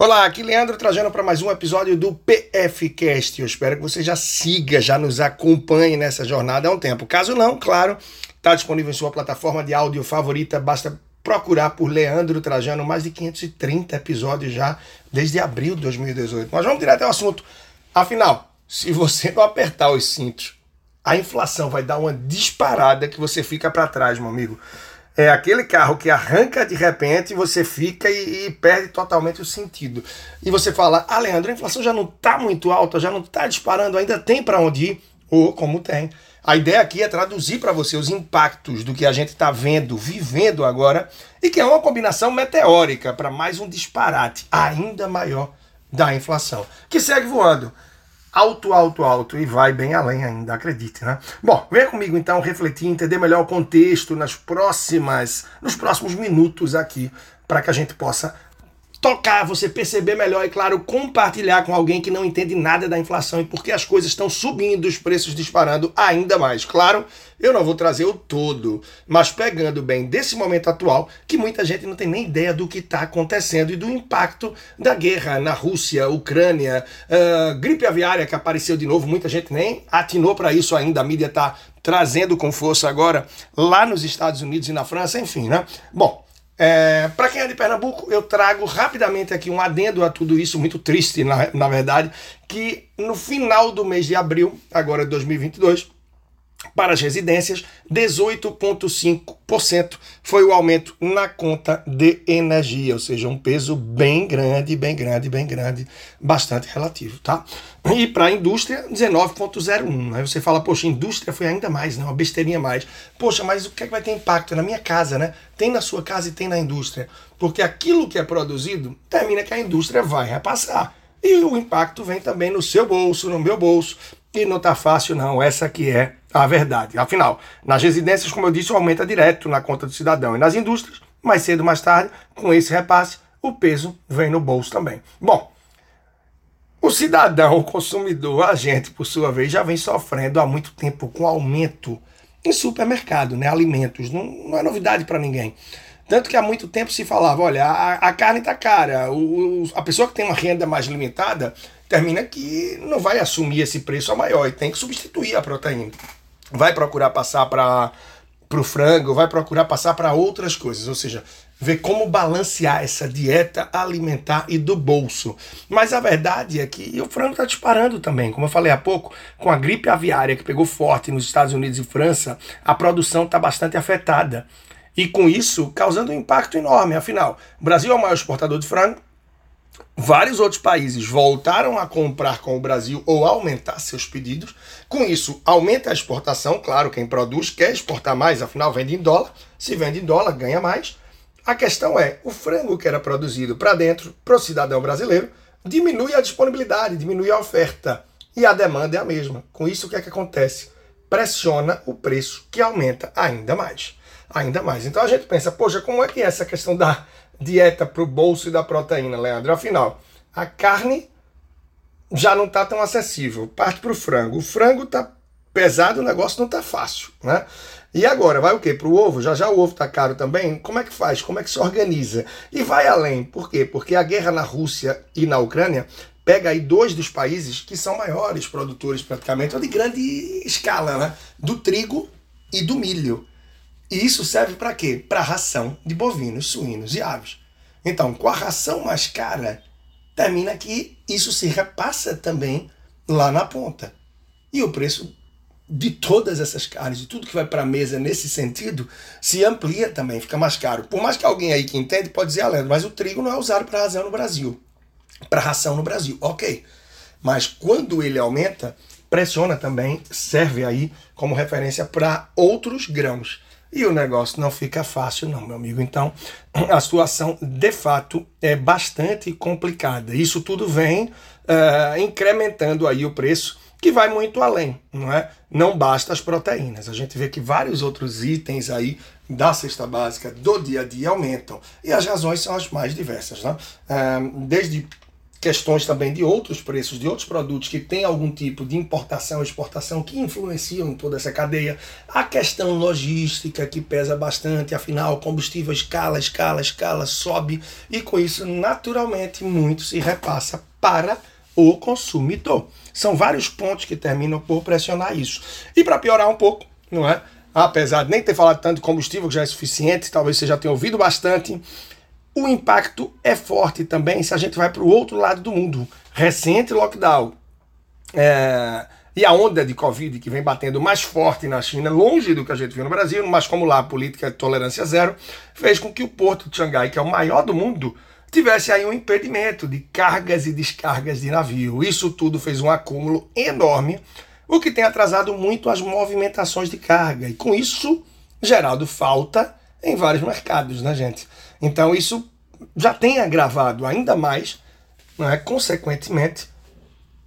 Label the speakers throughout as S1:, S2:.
S1: Olá, aqui Leandro trazendo para mais um episódio do PFcast. Eu espero que você já siga, já nos acompanhe nessa jornada há um tempo. Caso não, claro, está disponível em sua plataforma de áudio favorita, basta procurar por Leandro Trajano, mais de 530 episódios já desde abril de 2018. Mas vamos direto ao assunto. Afinal, se você não apertar os cintos, a inflação vai dar uma disparada que você fica para trás, meu amigo. É aquele carro que arranca de repente, você fica e, e, perde totalmente o sentido. E você fala, ah, Leandro, a inflação já não está muito alta, já não está disparando, ainda tem para onde ir? Ou como tem. A ideia aqui é traduzir para você os impactos do que a gente está vendo, vivendo agora, e que é uma combinação meteórica para mais um disparate ainda maior da inflação, que segue voando alto, alto, alto e vai bem além ainda, acredite, né? Bom, venha comigo então refletir, entender melhor o contexto nas próximas, nos próximos minutos aqui, para que a gente possa tocar, você perceber melhor e, claro, compartilhar com alguém que não entende nada da inflação e porque as coisas estão subindo, os preços disparando ainda mais. Claro, eu não vou trazer o todo, mas pegando bem desse momento atual, que muita gente não tem nem ideia do que está acontecendo e do impacto da guerra na Rússia, Ucrânia, uh, gripe aviária que apareceu de novo, muita gente nem atinou para isso ainda, a mídia está trazendo com força agora lá nos Estados Unidos e na França, enfim, né? Bom, é, para quem é de Pernambuco, eu trago rapidamente aqui um adendo a tudo isso, muito triste na, na verdade, que no final do mês de abril, agora de 2022, para as residências, 18,5% foi o aumento na conta de energia, ou seja, um peso bem grande, bem grande, bem grande, bastante relativo, tá? E para a indústria, 19,01%. Aí você fala, poxa, indústria foi ainda mais, né? uma besteirinha mais. Poxa, mas o que, é que vai ter impacto na minha casa, né? Tem na sua casa e tem na indústria. Porque aquilo que é produzido termina que a indústria vai repassar. E o impacto vem também no seu bolso, no meu bolso. E não tá fácil, não. Essa aqui é a verdade. Afinal, nas residências, como eu disse, aumenta direto na conta do cidadão. E nas indústrias, mais cedo ou mais tarde, com esse repasse, o peso vem no bolso também. Bom, o cidadão, o consumidor, a gente, por sua vez, já vem sofrendo há muito tempo com aumento em supermercado, né? Alimentos. Não, não é novidade para ninguém. Tanto que há muito tempo se falava: olha, a, a carne está cara, o, a pessoa que tem uma renda mais limitada termina que não vai assumir esse preço a maior e tem que substituir a proteína vai procurar passar para o frango, vai procurar passar para outras coisas, ou seja, ver como balancear essa dieta alimentar e do bolso. Mas a verdade é que o frango está disparando também. Como eu falei há pouco, com a gripe aviária que pegou forte nos Estados Unidos e França, a produção está bastante afetada. E com isso, causando um impacto enorme. Afinal, o Brasil é o maior exportador de frango, Vários outros países voltaram a comprar com o Brasil ou aumentar seus pedidos. Com isso, aumenta a exportação. Claro, quem produz quer exportar mais, afinal, vende em dólar. Se vende em dólar, ganha mais. A questão é: o frango que era produzido para dentro, para o cidadão brasileiro, diminui a disponibilidade, diminui a oferta. E a demanda é a mesma. Com isso, o que é que acontece? Pressiona o preço, que aumenta ainda mais. Ainda mais. Então a gente pensa, poxa, como é que é essa questão da dieta para o bolso e da proteína, Leandro. Afinal, a carne já não está tão acessível. Parte para o frango. O frango está pesado, o negócio não está fácil, né? E agora, vai o quê? Para o ovo? Já já o ovo está caro também? Como é que faz? Como é que se organiza? E vai além. Por quê? Porque a guerra na Rússia e na Ucrânia pega aí dois dos países que são maiores produtores praticamente, ou de grande escala, né? Do trigo e do milho. E isso serve para quê? Para ração de bovinos, suínos e aves. Então, com a ração mais cara, termina que isso se repassa também lá na ponta. E o preço de todas essas carnes, de tudo que vai para a mesa nesse sentido, se amplia também, fica mais caro. Por mais que alguém aí que entende pode dizer, ah, mas o trigo não é usado para ração no Brasil. Para ração no Brasil, ok. Mas quando ele aumenta, pressiona também, serve aí como referência para outros grãos. E o negócio não fica fácil, não, meu amigo. Então, a situação de fato é bastante complicada. Isso tudo vem uh, incrementando aí o preço, que vai muito além, não é? Não basta as proteínas. A gente vê que vários outros itens aí da cesta básica do dia a dia aumentam. E as razões são as mais diversas, né? Uh, desde questões também de outros preços, de outros produtos que têm algum tipo de importação exportação que influenciam em toda essa cadeia. A questão logística que pesa bastante, afinal, combustível escala, escala, escala, sobe e com isso, naturalmente, muito se repassa para o consumidor. São vários pontos que terminam por pressionar isso. E para piorar um pouco, não é? Apesar de nem ter falado tanto de combustível, que já é suficiente, talvez você já tenha ouvido bastante, o impacto é forte também se a gente vai para o outro lado do mundo. Recente lockdown é, e a onda de Covid que vem batendo mais forte na China, longe do que a gente viu no Brasil, mas como lá a política de tolerância zero, fez com que o porto de Xangai, que é o maior do mundo, tivesse aí um impedimento de cargas e descargas de navio. Isso tudo fez um acúmulo enorme, o que tem atrasado muito as movimentações de carga. E com isso, gerado falta em vários mercados, né, gente? Então isso já tem agravado ainda mais, é, consequentemente,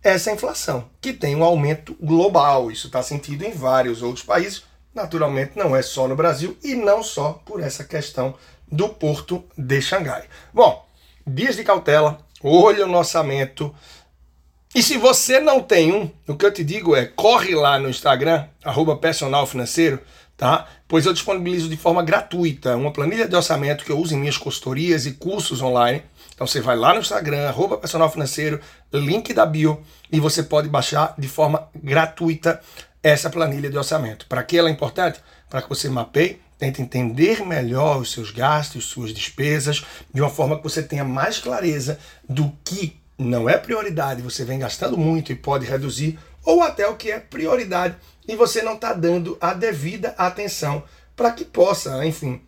S1: essa inflação, que tem um aumento global. Isso está sentido em vários outros países. Naturalmente, não é só no Brasil e não só por essa questão do porto de Xangai. Bom, dias de cautela, olho no orçamento. E se você não tem um, o que eu te digo é corre lá no Instagram, arroba personal financeiro, tá? Pois eu disponibilizo de forma gratuita uma planilha de orçamento que eu uso em minhas consultorias e cursos online. Então você vai lá no Instagram, arroba personal financeiro, link da bio, e você pode baixar de forma gratuita essa planilha de orçamento. Para que ela é importante? Para que você mapeie, tente entender melhor os seus gastos, suas despesas, de uma forma que você tenha mais clareza do que não é prioridade, você vem gastando muito e pode reduzir, ou até o que é prioridade e você não está dando a devida atenção para que possa, enfim,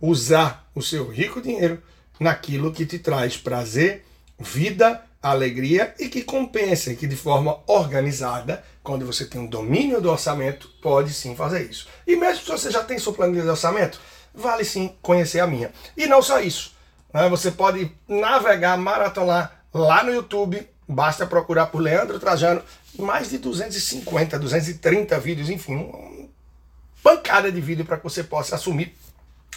S1: usar o seu rico dinheiro naquilo que te traz prazer, vida, alegria e que compensa, que de forma organizada, quando você tem um domínio do orçamento, pode sim fazer isso. E mesmo se você já tem sua planilha de orçamento, vale sim conhecer a minha. E não só isso, né? você pode navegar, maratonar lá no YouTube, basta procurar por Leandro Trajano mais de 250, 230 vídeos, enfim, uma pancada de vídeo para que você possa assumir,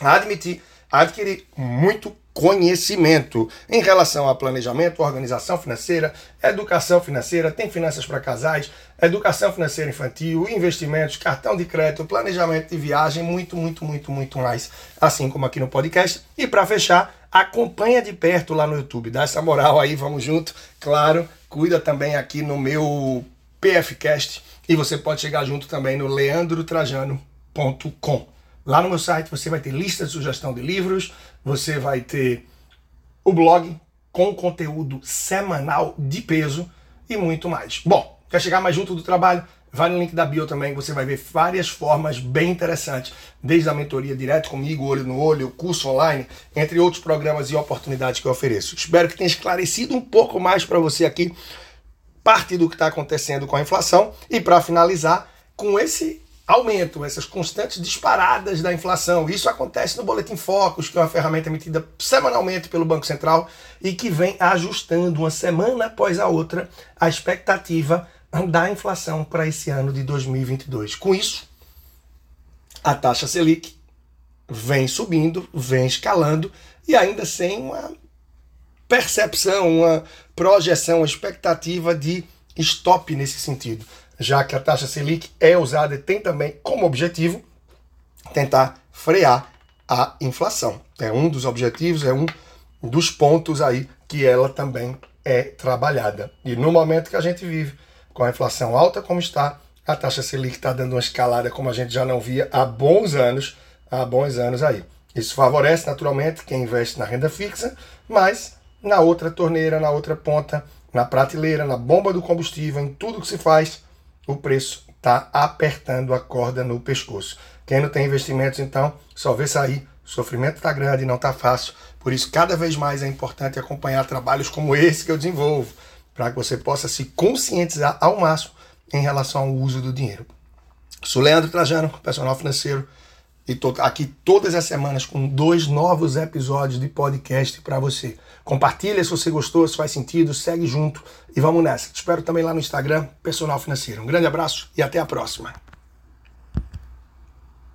S1: admitir, adquirir muito conhecimento em relação a planejamento, organização financeira, educação financeira, tem finanças para casais, educação financeira infantil, investimentos, cartão de crédito, planejamento de viagem, muito, muito, muito, muito mais, assim como aqui no podcast. E para fechar, acompanha de perto lá no YouTube, dá essa moral aí, vamos junto, claro, cuida também aqui no meu PFcast e você pode chegar junto também no leandrotrajano.com. Lá no meu site você vai ter lista de sugestão de livros, você vai ter o blog com conteúdo semanal de peso e muito mais. Bom, quer chegar mais junto do trabalho? Vai no link da bio também, você vai ver várias formas bem interessantes, desde a mentoria direto comigo, olho no olho, curso online, entre outros programas e oportunidades que eu ofereço. Espero que tenha esclarecido um pouco mais para você aqui parte do que está acontecendo com a inflação e para finalizar com esse aumento, essas constantes disparadas da inflação. Isso acontece no Boletim Focus, que é uma ferramenta emitida semanalmente pelo Banco Central e que vem ajustando uma semana após a outra a expectativa da inflação para esse ano de 2022. Com isso, a taxa Selic vem subindo, vem escalando e ainda sem uma percepção, uma projeção, uma expectativa de stop nesse sentido, já que a taxa Selic é usada e tem também como objetivo tentar frear a inflação. É um dos objetivos, é um dos pontos aí que ela também é trabalhada. E no momento que a gente vive, com a inflação alta como está, a taxa Selic está dando uma escalada como a gente já não via há bons anos, há bons anos aí. Isso favorece naturalmente quem investe na renda fixa, mas na outra torneira, na outra ponta, na prateleira, na bomba do combustível, em tudo que se faz, o preço está apertando a corda no pescoço. Quem não tem investimentos, então, só vê sair. O sofrimento está grande, não está fácil. Por isso, cada vez mais é importante acompanhar trabalhos como esse que eu desenvolvo, para que você possa se conscientizar ao máximo em relação ao uso do dinheiro. Sou Leandro Trajano, personal financeiro e tô aqui todas as semanas com dois novos episódios de podcast para você. Compartilha se você gostou, se faz sentido, segue junto e vamos nessa. Te espero também lá no Instagram, Personal Financeiro. Um grande abraço e até a próxima.